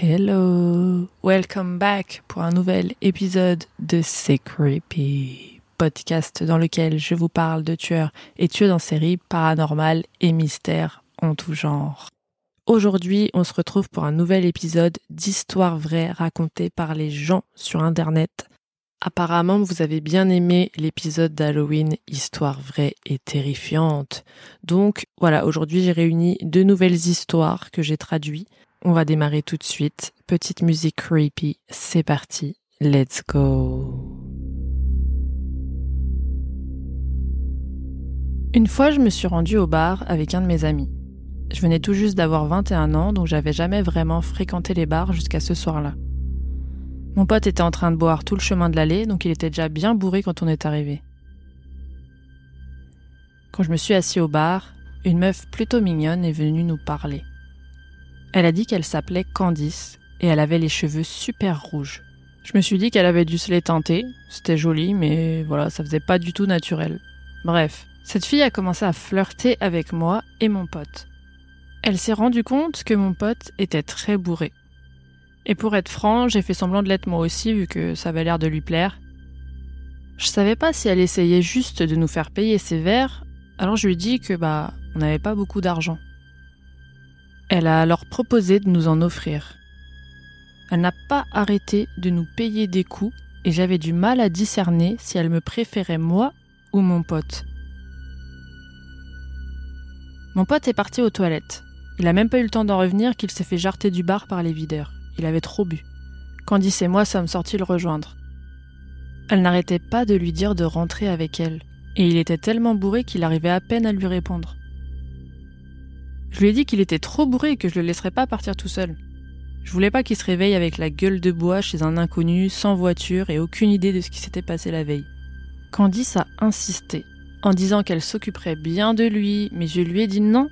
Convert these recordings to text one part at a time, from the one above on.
Hello. Welcome back pour un nouvel épisode de C'est creepy. Podcast dans lequel je vous parle de tueurs et tueurs en série paranormales et mystères en tout genre. Aujourd'hui, on se retrouve pour un nouvel épisode d'histoires vraies racontées par les gens sur Internet. Apparemment, vous avez bien aimé l'épisode d'Halloween Histoire vraie et terrifiante. Donc voilà, aujourd'hui j'ai réuni deux nouvelles histoires que j'ai traduites. On va démarrer tout de suite. Petite musique creepy, c'est parti. Let's go. Une fois, je me suis rendue au bar avec un de mes amis. Je venais tout juste d'avoir 21 ans, donc j'avais jamais vraiment fréquenté les bars jusqu'à ce soir-là. Mon pote était en train de boire tout le chemin de l'allée, donc il était déjà bien bourré quand on est arrivé. Quand je me suis assis au bar, une meuf plutôt mignonne est venue nous parler. Elle a dit qu'elle s'appelait Candice et elle avait les cheveux super rouges. Je me suis dit qu'elle avait dû se les teinter, c'était joli, mais voilà, ça faisait pas du tout naturel. Bref, cette fille a commencé à flirter avec moi et mon pote. Elle s'est rendue compte que mon pote était très bourré. Et pour être franc, j'ai fait semblant de l'être moi aussi vu que ça avait l'air de lui plaire. Je savais pas si elle essayait juste de nous faire payer ses verres, alors je lui ai dit que bah on n'avait pas beaucoup d'argent. Elle a alors proposé de nous en offrir. Elle n'a pas arrêté de nous payer des coups et j'avais du mal à discerner si elle me préférait moi ou mon pote. Mon pote est parti aux toilettes. Il a même pas eu le temps d'en revenir qu'il s'est fait jarter du bar par les videurs. Il avait trop bu. Candice et moi sommes sortis le rejoindre. Elle n'arrêtait pas de lui dire de rentrer avec elle, et il était tellement bourré qu'il arrivait à peine à lui répondre. Je lui ai dit qu'il était trop bourré et que je le laisserais pas partir tout seul. Je voulais pas qu'il se réveille avec la gueule de bois chez un inconnu, sans voiture et aucune idée de ce qui s'était passé la veille. Candice a insisté, en disant qu'elle s'occuperait bien de lui, mais je lui ai dit non,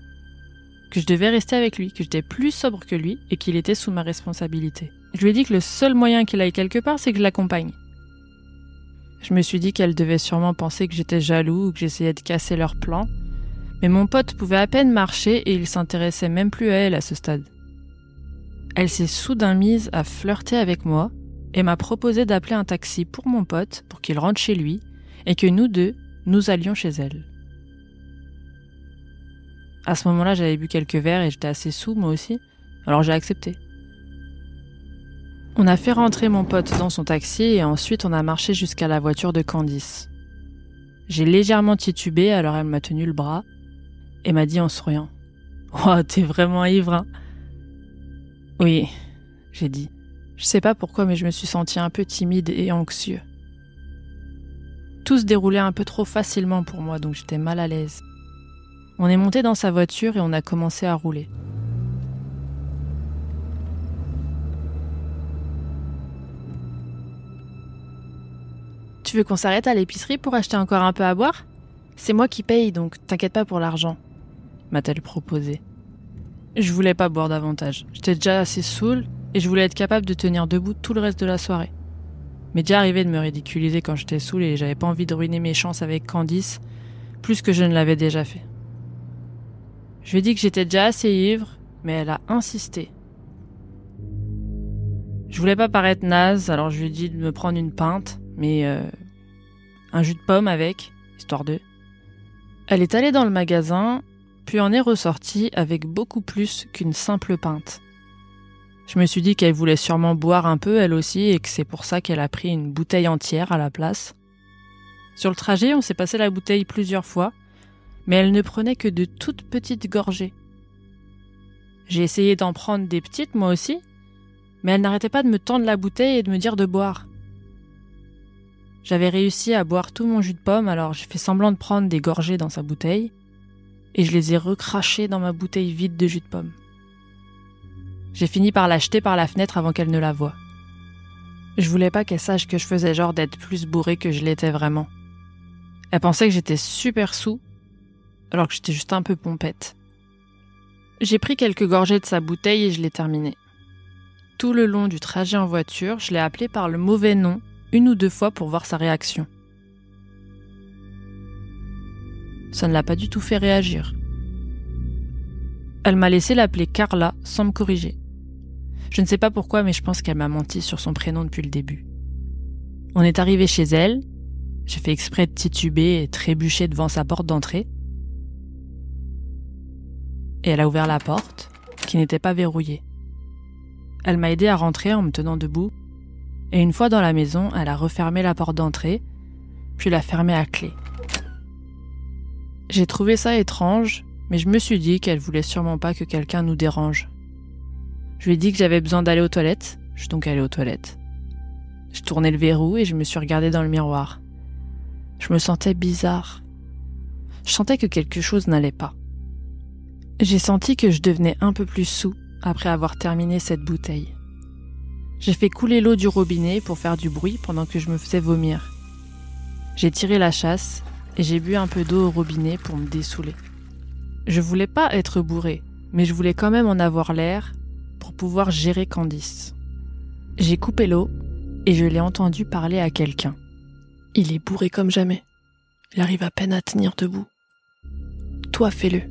que je devais rester avec lui, que j'étais plus sobre que lui et qu'il était sous ma responsabilité. Je lui ai dit que le seul moyen qu'il aille quelque part, c'est que je l'accompagne. Je me suis dit qu'elle devait sûrement penser que j'étais jaloux ou que j'essayais de casser leur plan, mais mon pote pouvait à peine marcher et il s'intéressait même plus à elle à ce stade. Elle s'est soudain mise à flirter avec moi et m'a proposé d'appeler un taxi pour mon pote pour qu'il rentre chez lui et que nous deux, nous allions chez elle. À ce moment-là, j'avais bu quelques verres et j'étais assez sous moi aussi, alors j'ai accepté. On a fait rentrer mon pote dans son taxi et ensuite on a marché jusqu'à la voiture de Candice. J'ai légèrement titubé alors elle m'a tenu le bras et m'a dit en souriant Oh, t'es vraiment ivre, hein Oui, j'ai dit. Je sais pas pourquoi, mais je me suis senti un peu timide et anxieux. Tout se déroulait un peu trop facilement pour moi, donc j'étais mal à l'aise. On est monté dans sa voiture et on a commencé à rouler. Tu veux qu'on s'arrête à l'épicerie pour acheter encore un peu à boire? C'est moi qui paye, donc t'inquiète pas pour l'argent, m'a-t-elle proposé. Je voulais pas boire davantage. J'étais déjà assez saoul et je voulais être capable de tenir debout tout le reste de la soirée. Mais déjà arrivé de me ridiculiser quand j'étais saoul et j'avais pas envie de ruiner mes chances avec Candice, plus que je ne l'avais déjà fait. Je lui ai dit que j'étais déjà assez ivre mais elle a insisté. Je voulais pas paraître naze, alors je lui ai dit de me prendre une pinte, mais euh, un jus de pomme avec, histoire de. Elle est allée dans le magasin, puis en est ressortie avec beaucoup plus qu'une simple pinte. Je me suis dit qu'elle voulait sûrement boire un peu elle aussi et que c'est pour ça qu'elle a pris une bouteille entière à la place. Sur le trajet, on s'est passé la bouteille plusieurs fois, mais elle ne prenait que de toutes petites gorgées. J'ai essayé d'en prendre des petites moi aussi, mais elle n'arrêtait pas de me tendre la bouteille et de me dire de boire. J'avais réussi à boire tout mon jus de pomme, alors j'ai fait semblant de prendre des gorgées dans sa bouteille, et je les ai recrachées dans ma bouteille vide de jus de pomme. J'ai fini par l'acheter par la fenêtre avant qu'elle ne la voie. Je voulais pas qu'elle sache que je faisais genre d'être plus bourré que je l'étais vraiment. Elle pensait que j'étais super sous, alors que j'étais juste un peu pompette. J'ai pris quelques gorgées de sa bouteille et je l'ai terminée. Tout le long du trajet en voiture, je l'ai appelée par le mauvais nom une ou deux fois pour voir sa réaction. Ça ne l'a pas du tout fait réagir. Elle m'a laissé l'appeler Carla sans me corriger. Je ne sais pas pourquoi, mais je pense qu'elle m'a menti sur son prénom depuis le début. On est arrivé chez elle. J'ai fait exprès de tituber et trébucher devant sa porte d'entrée. Et elle a ouvert la porte, qui n'était pas verrouillée. Elle m'a aidé à rentrer en me tenant debout, et une fois dans la maison, elle a refermé la porte d'entrée, puis l'a fermée à clé. J'ai trouvé ça étrange, mais je me suis dit qu'elle voulait sûrement pas que quelqu'un nous dérange. Je lui ai dit que j'avais besoin d'aller aux toilettes. Je suis donc allée aux toilettes. Je tournais le verrou et je me suis regardée dans le miroir. Je me sentais bizarre. Je sentais que quelque chose n'allait pas. J'ai senti que je devenais un peu plus sous après avoir terminé cette bouteille. J'ai fait couler l'eau du robinet pour faire du bruit pendant que je me faisais vomir. J'ai tiré la chasse et j'ai bu un peu d'eau au robinet pour me dessouler. Je voulais pas être bourré, mais je voulais quand même en avoir l'air pour pouvoir gérer Candice. J'ai coupé l'eau et je l'ai entendu parler à quelqu'un. Il est bourré comme jamais. Il arrive à peine à tenir debout. Toi, fais-le.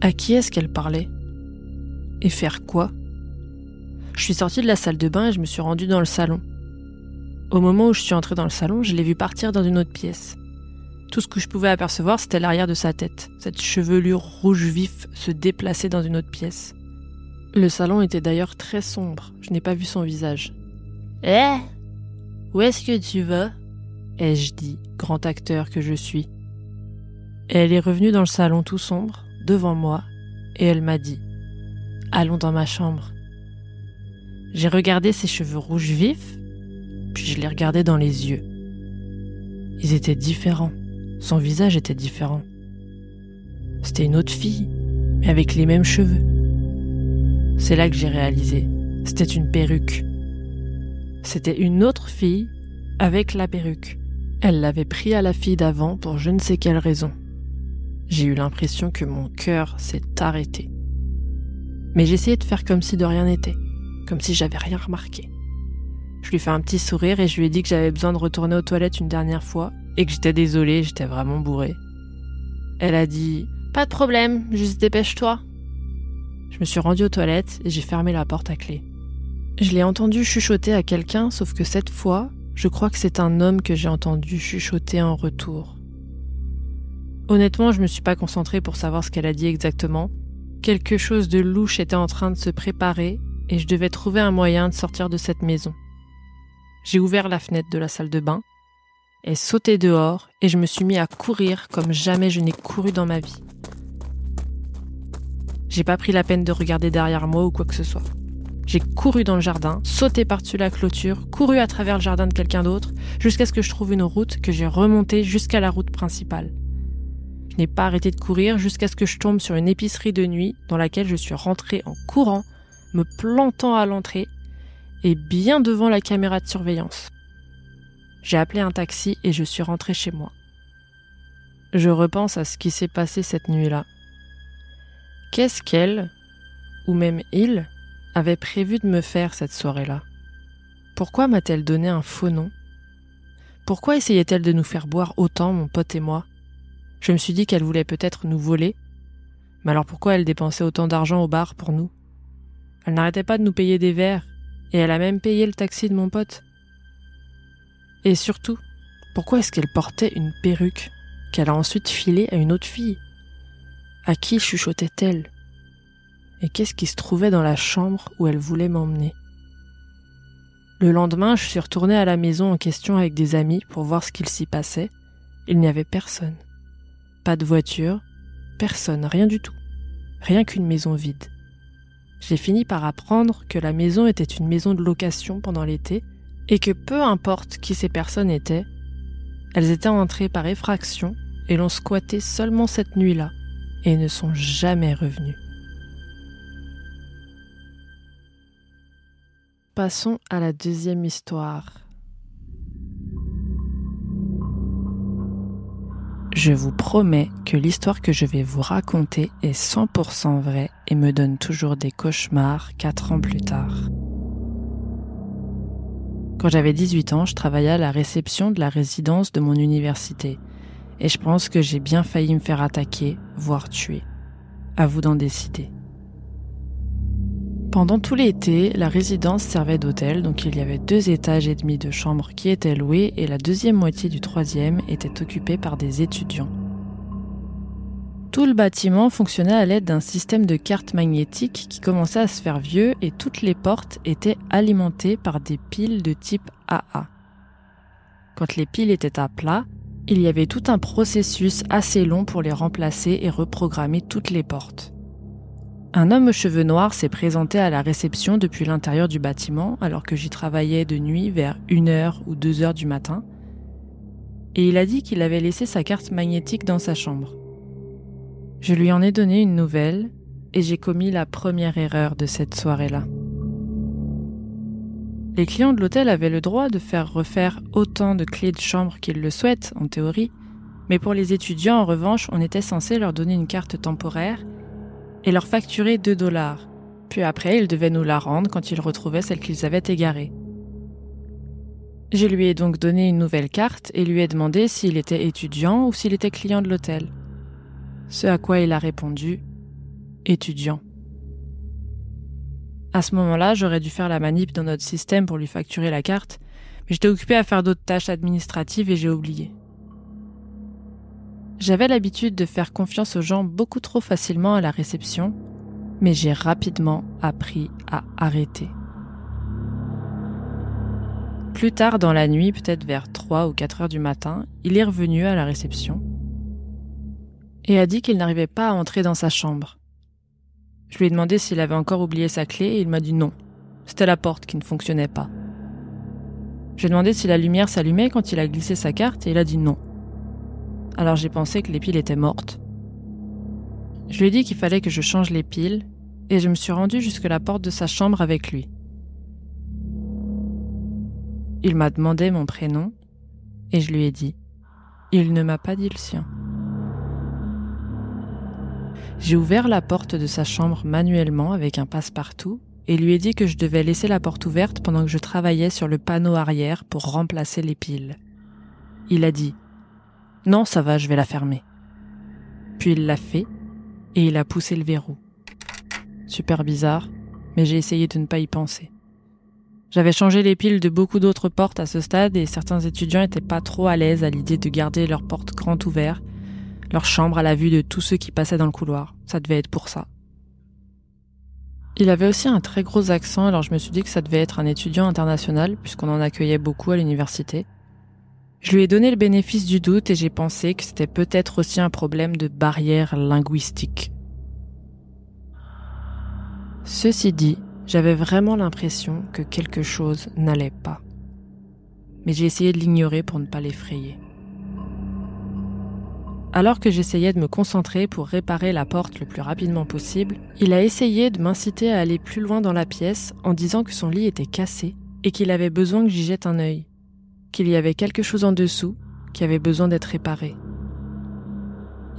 À qui est-ce qu'elle parlait? Et faire quoi? Je suis sortie de la salle de bain et je me suis rendue dans le salon. Au moment où je suis entrée dans le salon, je l'ai vu partir dans une autre pièce. Tout ce que je pouvais apercevoir, c'était l'arrière de sa tête. Cette chevelure rouge vif se déplaçait dans une autre pièce. Le salon était d'ailleurs très sombre. Je n'ai pas vu son visage. Eh? Où est-ce que tu vas? Ai-je dit, grand acteur que je suis. Et elle est revenue dans le salon tout sombre, devant moi, et elle m'a dit Allons dans ma chambre. J'ai regardé ses cheveux rouges vifs, je les regardais dans les yeux. Ils étaient différents. Son visage était différent. C'était une autre fille, mais avec les mêmes cheveux. C'est là que j'ai réalisé. C'était une perruque. C'était une autre fille avec la perruque. Elle l'avait pris à la fille d'avant pour je ne sais quelle raison. J'ai eu l'impression que mon cœur s'est arrêté. Mais j'essayais de faire comme si de rien n'était, comme si j'avais rien remarqué. Je lui fais un petit sourire et je lui ai dit que j'avais besoin de retourner aux toilettes une dernière fois et que j'étais désolée, j'étais vraiment bourrée. Elle a dit Pas de problème, juste dépêche-toi. Je me suis rendue aux toilettes et j'ai fermé la porte à clé. Je l'ai entendu chuchoter à quelqu'un, sauf que cette fois, je crois que c'est un homme que j'ai entendu chuchoter en retour. Honnêtement, je me suis pas concentrée pour savoir ce qu'elle a dit exactement. Quelque chose de louche était en train de se préparer et je devais trouver un moyen de sortir de cette maison. J'ai ouvert la fenêtre de la salle de bain, et sauté dehors et je me suis mis à courir comme jamais je n'ai couru dans ma vie. J'ai pas pris la peine de regarder derrière moi ou quoi que ce soit. J'ai couru dans le jardin, sauté par-dessus la clôture, couru à travers le jardin de quelqu'un d'autre, jusqu'à ce que je trouve une route que j'ai remontée jusqu'à la route principale. Je n'ai pas arrêté de courir jusqu'à ce que je tombe sur une épicerie de nuit dans laquelle je suis rentrée en courant, me plantant à l'entrée et bien devant la caméra de surveillance. J'ai appelé un taxi et je suis rentrée chez moi. Je repense à ce qui s'est passé cette nuit-là. Qu'est-ce qu'elle, ou même il, avait prévu de me faire cette soirée-là? Pourquoi m'a-t-elle donné un faux nom? Pourquoi essayait-elle de nous faire boire autant, mon pote et moi? Je me suis dit qu'elle voulait peut-être nous voler, Mais alors pourquoi elle dépensait autant d'argent au bar pour nous? Elle n'arrêtait pas de nous payer des verres, et elle a même payé le taxi de mon pote. Et surtout, pourquoi est-ce qu'elle portait une perruque qu'elle a ensuite filée à une autre fille? À qui chuchotait-elle? Et qu'est-ce qui se trouvait dans la chambre où elle voulait m'emmener? Le lendemain, je suis retournée à la maison en question avec des amis pour voir ce qu'il s'y passait. Il n'y avait personne. Pas de voiture, personne, rien du tout. Rien qu'une maison vide. J'ai fini par apprendre que la maison était une maison de location pendant l'été et que peu importe qui ces personnes étaient, elles étaient entrées par effraction et l'ont squatté seulement cette nuit-là et ne sont jamais revenues. Passons à la deuxième histoire. Je vous promets que l'histoire que je vais vous raconter est 100% vraie et me donne toujours des cauchemars 4 ans plus tard. Quand j'avais 18 ans, je travaillais à la réception de la résidence de mon université. Et je pense que j'ai bien failli me faire attaquer, voire tuer. À vous d'en décider. Pendant tout l'été, la résidence servait d'hôtel, donc il y avait deux étages et demi de chambres qui étaient loués et la deuxième moitié du troisième était occupée par des étudiants. Tout le bâtiment fonctionnait à l'aide d'un système de cartes magnétiques qui commençait à se faire vieux et toutes les portes étaient alimentées par des piles de type AA. Quand les piles étaient à plat, il y avait tout un processus assez long pour les remplacer et reprogrammer toutes les portes. Un homme aux cheveux noirs s'est présenté à la réception depuis l'intérieur du bâtiment alors que j'y travaillais de nuit vers 1h ou 2h du matin. Et il a dit qu'il avait laissé sa carte magnétique dans sa chambre. Je lui en ai donné une nouvelle et j'ai commis la première erreur de cette soirée-là. Les clients de l'hôtel avaient le droit de faire refaire autant de clés de chambre qu'ils le souhaitent, en théorie, mais pour les étudiants, en revanche, on était censé leur donner une carte temporaire et leur facturer 2 dollars. Puis après, ils devaient nous la rendre quand ils retrouvaient celle qu'ils avaient égarée. Je lui ai donc donné une nouvelle carte et lui ai demandé s'il était étudiant ou s'il était client de l'hôtel. Ce à quoi il a répondu étudiant. À ce moment-là, j'aurais dû faire la manip dans notre système pour lui facturer la carte, mais j'étais occupé à faire d'autres tâches administratives et j'ai oublié. J'avais l'habitude de faire confiance aux gens beaucoup trop facilement à la réception, mais j'ai rapidement appris à arrêter. Plus tard dans la nuit, peut-être vers 3 ou 4 heures du matin, il est revenu à la réception et a dit qu'il n'arrivait pas à entrer dans sa chambre. Je lui ai demandé s'il avait encore oublié sa clé et il m'a dit non. C'était la porte qui ne fonctionnait pas. J'ai demandé si la lumière s'allumait quand il a glissé sa carte et il a dit non. Alors j'ai pensé que les piles étaient mortes. Je lui ai dit qu'il fallait que je change les piles et je me suis rendu jusque la porte de sa chambre avec lui. Il m'a demandé mon prénom et je lui ai dit. Il ne m'a pas dit le sien. J'ai ouvert la porte de sa chambre manuellement avec un passe-partout et lui ai dit que je devais laisser la porte ouverte pendant que je travaillais sur le panneau arrière pour remplacer les piles. Il a dit Non, ça va, je vais la fermer. Puis il l'a fait et il a poussé le verrou. Super bizarre, mais j'ai essayé de ne pas y penser. J'avais changé les piles de beaucoup d'autres portes à ce stade et certains étudiants n'étaient pas trop à l'aise à l'idée de garder leurs portes grand ouvertes leur chambre à la vue de tous ceux qui passaient dans le couloir. Ça devait être pour ça. Il avait aussi un très gros accent, alors je me suis dit que ça devait être un étudiant international, puisqu'on en accueillait beaucoup à l'université. Je lui ai donné le bénéfice du doute et j'ai pensé que c'était peut-être aussi un problème de barrière linguistique. Ceci dit, j'avais vraiment l'impression que quelque chose n'allait pas. Mais j'ai essayé de l'ignorer pour ne pas l'effrayer. Alors que j'essayais de me concentrer pour réparer la porte le plus rapidement possible, il a essayé de m'inciter à aller plus loin dans la pièce en disant que son lit était cassé et qu'il avait besoin que j'y jette un œil, qu'il y avait quelque chose en dessous qui avait besoin d'être réparé.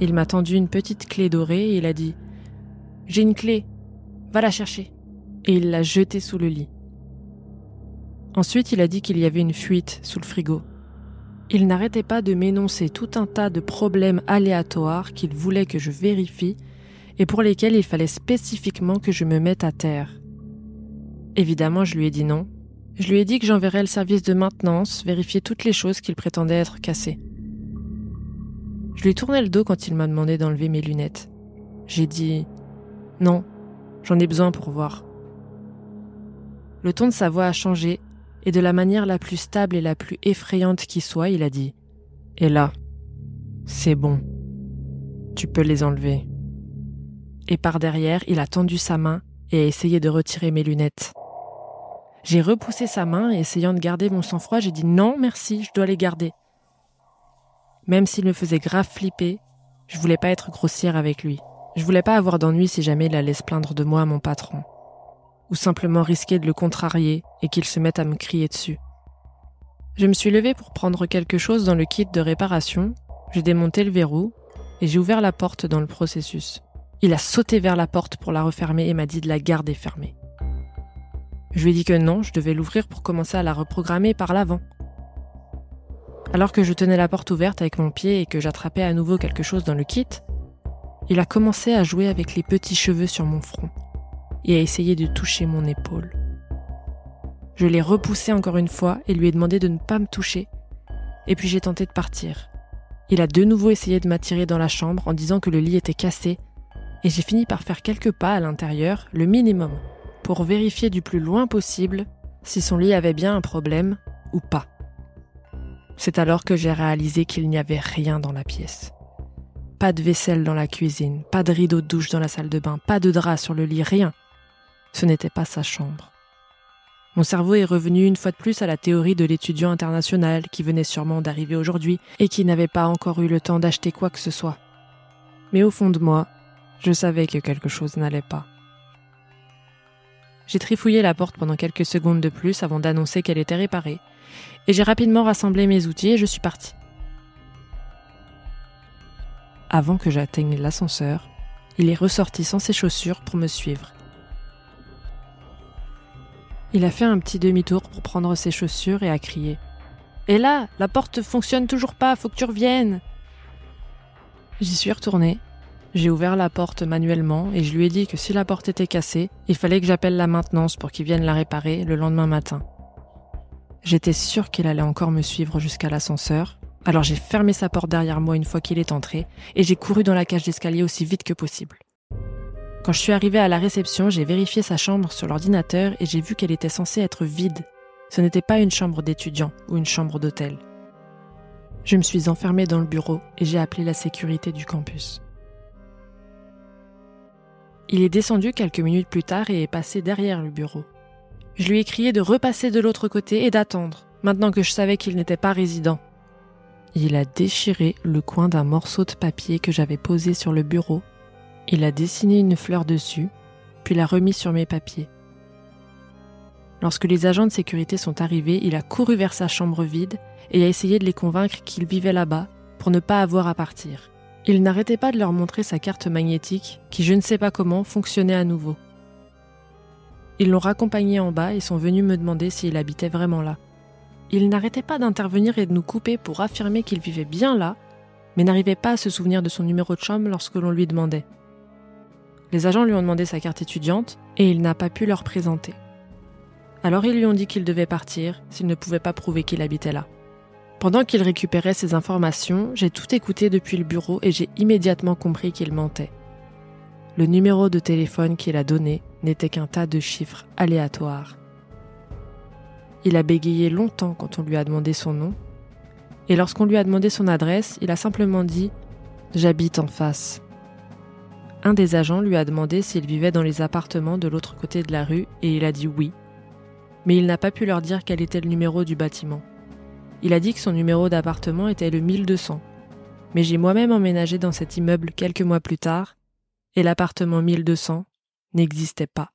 Il m'a tendu une petite clé dorée et il a dit ⁇ J'ai une clé, va la chercher ⁇ et il l'a jetée sous le lit. Ensuite, il a dit qu'il y avait une fuite sous le frigo il n'arrêtait pas de m'énoncer tout un tas de problèmes aléatoires qu'il voulait que je vérifie, et pour lesquels il fallait spécifiquement que je me mette à terre. Évidemment, je lui ai dit non. Je lui ai dit que j'enverrais le service de maintenance vérifier toutes les choses qu'il prétendait être cassées. Je lui tournais le dos quand il m'a demandé d'enlever mes lunettes. J'ai dit Non, j'en ai besoin pour voir. Le ton de sa voix a changé, et de la manière la plus stable et la plus effrayante qui soit, il a dit Et là, c'est bon. Tu peux les enlever. Et par derrière, il a tendu sa main et a essayé de retirer mes lunettes. J'ai repoussé sa main et essayant de garder mon sang-froid, j'ai dit non, merci, je dois les garder. Même s'il me faisait grave flipper, je voulais pas être grossière avec lui. Je voulais pas avoir d'ennui si jamais il allait se plaindre de moi à mon patron. Ou simplement risquer de le contrarier et qu'il se mette à me crier dessus. Je me suis levée pour prendre quelque chose dans le kit de réparation, j'ai démonté le verrou et j'ai ouvert la porte dans le processus. Il a sauté vers la porte pour la refermer et m'a dit de la garder fermée. Je lui ai dit que non, je devais l'ouvrir pour commencer à la reprogrammer par l'avant. Alors que je tenais la porte ouverte avec mon pied et que j'attrapais à nouveau quelque chose dans le kit, il a commencé à jouer avec les petits cheveux sur mon front et à essayer de toucher mon épaule. Je l'ai repoussé encore une fois et lui ai demandé de ne pas me toucher, et puis j'ai tenté de partir. Il a de nouveau essayé de m'attirer dans la chambre en disant que le lit était cassé, et j'ai fini par faire quelques pas à l'intérieur, le minimum, pour vérifier du plus loin possible si son lit avait bien un problème ou pas. C'est alors que j'ai réalisé qu'il n'y avait rien dans la pièce. Pas de vaisselle dans la cuisine, pas de rideau de douche dans la salle de bain, pas de drap sur le lit, rien. Ce n'était pas sa chambre. Mon cerveau est revenu une fois de plus à la théorie de l'étudiant international qui venait sûrement d'arriver aujourd'hui et qui n'avait pas encore eu le temps d'acheter quoi que ce soit. Mais au fond de moi, je savais que quelque chose n'allait pas. J'ai trifouillé la porte pendant quelques secondes de plus avant d'annoncer qu'elle était réparée, et j'ai rapidement rassemblé mes outils et je suis partie. Avant que j'atteigne l'ascenseur, il est ressorti sans ses chaussures pour me suivre. Il a fait un petit demi-tour pour prendre ses chaussures et a crié. Et là, la porte fonctionne toujours pas, faut que tu reviennes. J'y suis retournée. J'ai ouvert la porte manuellement et je lui ai dit que si la porte était cassée, il fallait que j'appelle la maintenance pour qu'ils viennent la réparer le lendemain matin. J'étais sûre qu'il allait encore me suivre jusqu'à l'ascenseur, alors j'ai fermé sa porte derrière moi une fois qu'il est entré et j'ai couru dans la cage d'escalier aussi vite que possible. Quand je suis arrivée à la réception, j'ai vérifié sa chambre sur l'ordinateur et j'ai vu qu'elle était censée être vide. Ce n'était pas une chambre d'étudiant ou une chambre d'hôtel. Je me suis enfermée dans le bureau et j'ai appelé la sécurité du campus. Il est descendu quelques minutes plus tard et est passé derrière le bureau. Je lui ai crié de repasser de l'autre côté et d'attendre, maintenant que je savais qu'il n'était pas résident. Il a déchiré le coin d'un morceau de papier que j'avais posé sur le bureau. Il a dessiné une fleur dessus, puis l'a remis sur mes papiers. Lorsque les agents de sécurité sont arrivés, il a couru vers sa chambre vide et a essayé de les convaincre qu'il vivait là-bas pour ne pas avoir à partir. Il n'arrêtait pas de leur montrer sa carte magnétique qui, je ne sais pas comment, fonctionnait à nouveau. Ils l'ont raccompagné en bas et sont venus me demander s'il habitait vraiment là. Il n'arrêtait pas d'intervenir et de nous couper pour affirmer qu'il vivait bien là, mais n'arrivait pas à se souvenir de son numéro de chambre lorsque l'on lui demandait. Les agents lui ont demandé sa carte étudiante et il n'a pas pu leur présenter. Alors ils lui ont dit qu'il devait partir s'il ne pouvait pas prouver qu'il habitait là. Pendant qu'il récupérait ces informations, j'ai tout écouté depuis le bureau et j'ai immédiatement compris qu'il mentait. Le numéro de téléphone qu'il a donné n'était qu'un tas de chiffres aléatoires. Il a bégayé longtemps quand on lui a demandé son nom, et lorsqu'on lui a demandé son adresse, il a simplement dit ⁇ J'habite en face ⁇ Un des agents lui a demandé s'il vivait dans les appartements de l'autre côté de la rue, et il a dit oui, mais il n'a pas pu leur dire quel était le numéro du bâtiment. Il a dit que son numéro d'appartement était le 1200, mais j'ai moi-même emménagé dans cet immeuble quelques mois plus tard, et l'appartement 1200 n'existait pas.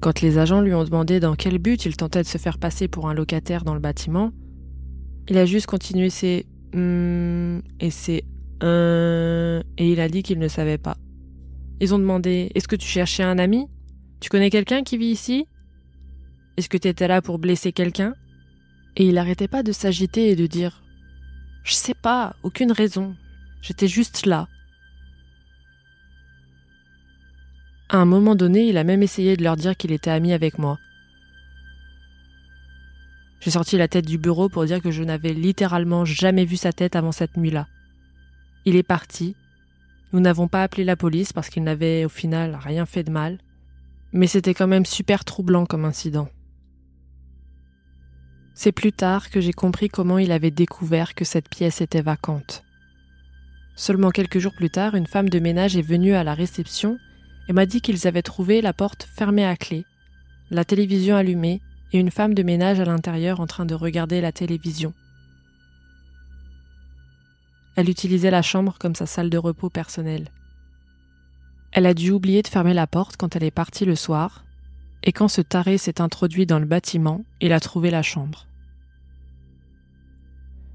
Quand les agents lui ont demandé dans quel but il tentait de se faire passer pour un locataire dans le bâtiment, il a juste continué ses hum et ses et il a dit qu'il ne savait pas. Ils ont demandé Est-ce que tu cherchais un ami? Tu connais quelqu'un qui vit ici? Est-ce que tu étais là pour blesser quelqu'un? Et il n'arrêtait pas de s'agiter et de dire Je sais pas, aucune raison. J'étais juste là. À un moment donné, il a même essayé de leur dire qu'il était ami avec moi. J'ai sorti la tête du bureau pour dire que je n'avais littéralement jamais vu sa tête avant cette nuit-là. Il est parti. Nous n'avons pas appelé la police parce qu'il n'avait au final rien fait de mal. Mais c'était quand même super troublant comme incident. C'est plus tard que j'ai compris comment il avait découvert que cette pièce était vacante. Seulement quelques jours plus tard, une femme de ménage est venue à la réception et m'a dit qu'ils avaient trouvé la porte fermée à clé, la télévision allumée et une femme de ménage à l'intérieur en train de regarder la télévision. Elle utilisait la chambre comme sa salle de repos personnelle. Elle a dû oublier de fermer la porte quand elle est partie le soir, et quand ce taré s'est introduit dans le bâtiment, il a trouvé la chambre.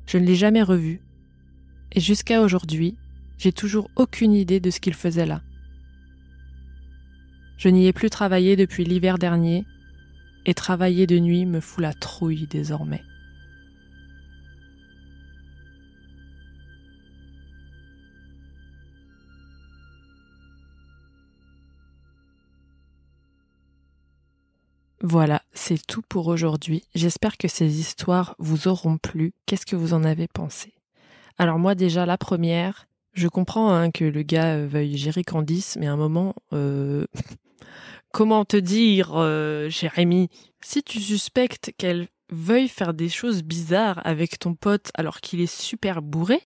Je ne l'ai jamais revu, et jusqu'à aujourd'hui, j'ai toujours aucune idée de ce qu'il faisait là. Je n'y ai plus travaillé depuis l'hiver dernier et travailler de nuit me fout la trouille désormais. Voilà, c'est tout pour aujourd'hui. J'espère que ces histoires vous auront plu. Qu'est-ce que vous en avez pensé? Alors moi déjà, la première, je comprends hein, que le gars veuille gérer Candice, mais à un moment, euh, comment te dire, euh, Jérémy, si tu suspectes qu'elle veuille faire des choses bizarres avec ton pote alors qu'il est super bourré,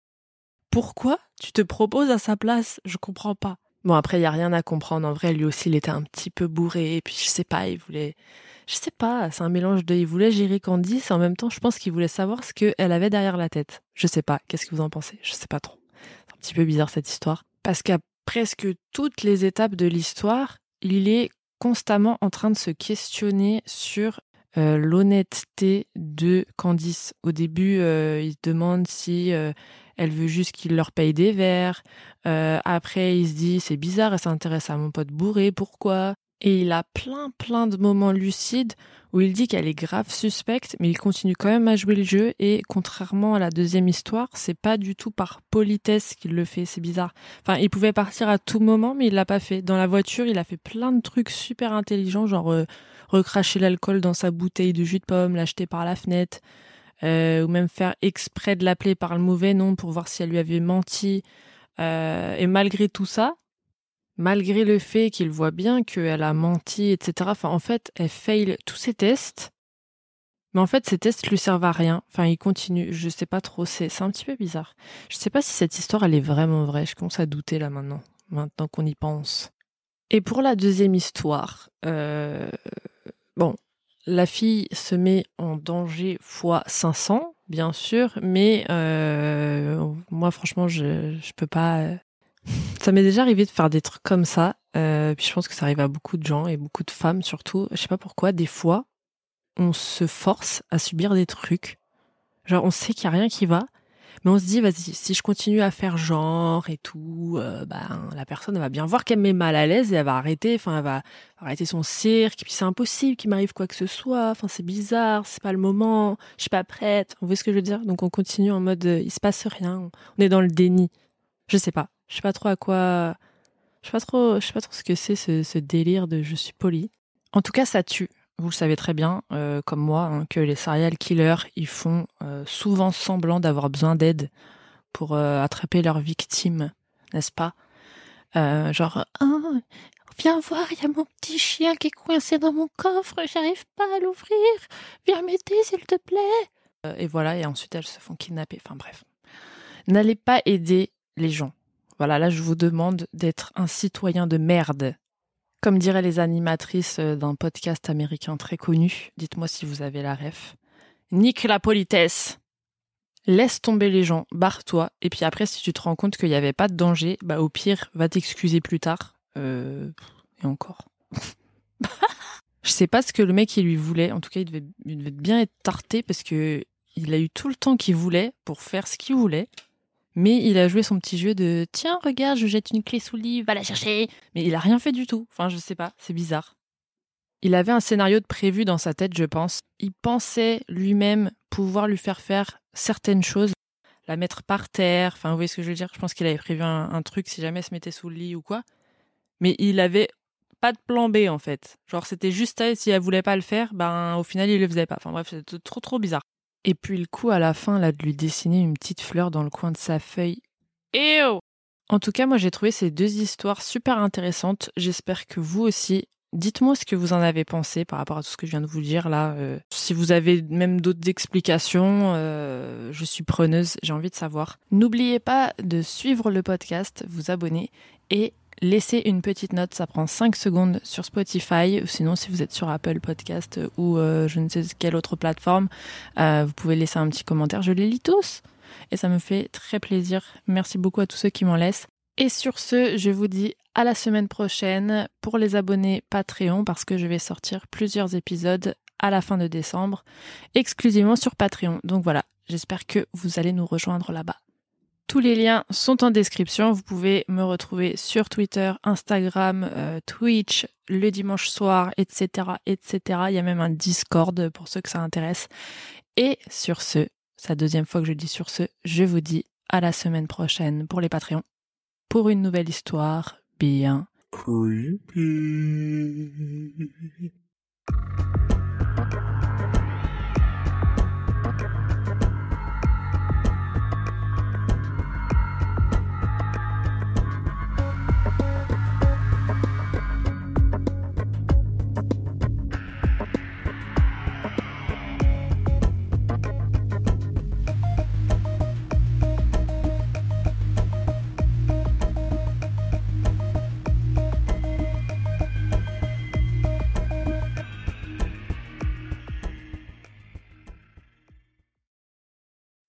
pourquoi tu te proposes à sa place? Je comprends pas. Bon, après, il y a rien à comprendre. En vrai, lui aussi, il était un petit peu bourré. Et puis, je sais pas, il voulait. Je sais pas, c'est un mélange de. Il voulait gérer Candice en même temps, je pense qu'il voulait savoir ce qu'elle avait derrière la tête. Je sais pas. Qu'est-ce que vous en pensez? Je sais pas trop. C'est un petit peu bizarre cette histoire. Parce qu'à presque toutes les étapes de l'histoire, il est constamment en train de se questionner sur euh, l'honnêteté de Candice. Au début, euh, il se demande si euh, elle veut juste qu'il leur paye des verres. après, il se dit c'est bizarre, elle s'intéresse à mon pote bourré, pourquoi? Et il a plein plein de moments lucides où il dit qu'elle est grave suspecte, mais il continue quand même à jouer le jeu. Et contrairement à la deuxième histoire, c'est pas du tout par politesse qu'il le fait. C'est bizarre. Enfin, il pouvait partir à tout moment, mais il l'a pas fait. Dans la voiture, il a fait plein de trucs super intelligents, genre euh, recracher l'alcool dans sa bouteille de jus de pomme, l'acheter par la fenêtre, euh, ou même faire exprès de l'appeler par le mauvais nom pour voir si elle lui avait menti. Euh, et malgré tout ça, malgré le fait qu'il voit bien qu'elle a menti, etc. Enfin, en fait, elle fail tous ses tests. Mais en fait, ces tests lui servent à rien. Enfin, il continue. Je sais pas trop. C'est, c'est un petit peu bizarre. Je sais pas si cette histoire, elle est vraiment vraie. Je commence à douter là maintenant. Maintenant qu'on y pense. Et pour la deuxième histoire, euh, bon, la fille se met danger fois 500, bien sûr, mais euh, moi, franchement, je, je peux pas ça m'est déjà arrivé de faire des trucs comme ça. Euh, puis je pense que ça arrive à beaucoup de gens et beaucoup de femmes surtout. Je sais pas pourquoi, des fois, on se force à subir des trucs. Genre, on sait qu'il y a rien qui va, mais on se dit, vas-y, si je continue à faire genre et tout, euh, ben, la personne va bien voir qu'elle me met mal à l'aise et elle va arrêter, enfin, elle va arrêter son cirque. puis c'est impossible qu'il m'arrive quoi que ce soit. Enfin, c'est bizarre, c'est pas le moment, je suis pas prête. Vous voyez ce que je veux dire? Donc on continue en mode, euh, il se passe rien, on est dans le déni. Je sais pas. Je sais pas trop à quoi. Je sais pas trop, je sais pas trop ce que c'est ce, délire de je suis poli. En tout cas, ça tue. Vous le savez très bien, euh, comme moi, hein, que les serial killers, ils font euh, souvent semblant d'avoir besoin d'aide pour euh, attraper leurs victimes, n'est-ce pas? Genre, ah, viens voir, il y a mon petit chien qui est coincé dans mon coffre, j'arrive pas à l'ouvrir, viens m'aider s'il te plaît. et voilà, et ensuite elles se font kidnapper. Enfin bref, n'allez pas aider les gens. Voilà, là, je vous demande d'être un citoyen de merde. Comme diraient les animatrices euh, d'un podcast américain très connu, dites-moi si vous avez la ref. Nique la politesse. Laisse tomber les gens, barre-toi, et puis après, si tu te rends compte qu'il n'y avait pas de danger, bah au pire, va t'excuser plus tard. Euh, et encore. je sais pas ce que le mec lui voulait. En tout cas, il devait, il devait bien être tarté parce que il a eu tout le temps qu'il voulait pour faire ce qu'il voulait. Mais il a joué son petit jeu de tiens, regarde, je jette une clé sous le lit, va la chercher. Mais il a rien fait du tout. Enfin, je sais pas, c'est bizarre. Il avait un scénario de prévu dans sa tête, je pense. Il pensait lui-même pouvoir lui faire faire certaines choses, la mettre par terre. Enfin, vous voyez ce que je veux dire? Je pense qu'il avait prévu un, truc si jamais elle se mettait sous le lit ou quoi. Mais il avait pas de plan B en fait. Genre c'était juste et si elle voulait pas le faire, ben au final il le faisait pas. Enfin bref, c'était trop trop bizarre. Et puis le coup à la fin là de lui dessiner une petite fleur dans le coin de sa feuille. oh En tout cas, moi j'ai trouvé ces deux histoires super intéressantes. J'espère que vous aussi. Dites-moi ce que vous en avez pensé par rapport à tout ce que je viens de vous dire là. Euh, si vous avez même d'autres explications, euh, je suis preneuse, j'ai envie de savoir. N'oubliez pas de suivre le podcast, vous abonner et laisser une petite note. Ça prend 5 secondes sur Spotify. Sinon, si vous êtes sur Apple Podcast ou euh, je ne sais quelle autre plateforme, vous pouvez laisser un petit commentaire. Je les lis tous et ça me fait très plaisir. Merci beaucoup à tous ceux qui m'en laissent. Et sur ce, je vous dis à la semaine prochaine pour les abonnés Patreon parce que je vais sortir plusieurs épisodes à la fin de décembre exclusivement sur Patreon. Donc voilà, j'espère que vous allez nous rejoindre là-bas. Tous les liens sont en description. Vous pouvez me retrouver sur Twitter, Instagram, euh, Twitch, le dimanche soir, etc., etc. Il y a même un Discord pour ceux que ça intéresse. Et sur ce, c'est la deuxième fois que je dis sur ce, je vous dis à la semaine prochaine pour les Patreons pour une nouvelle histoire bien creepy.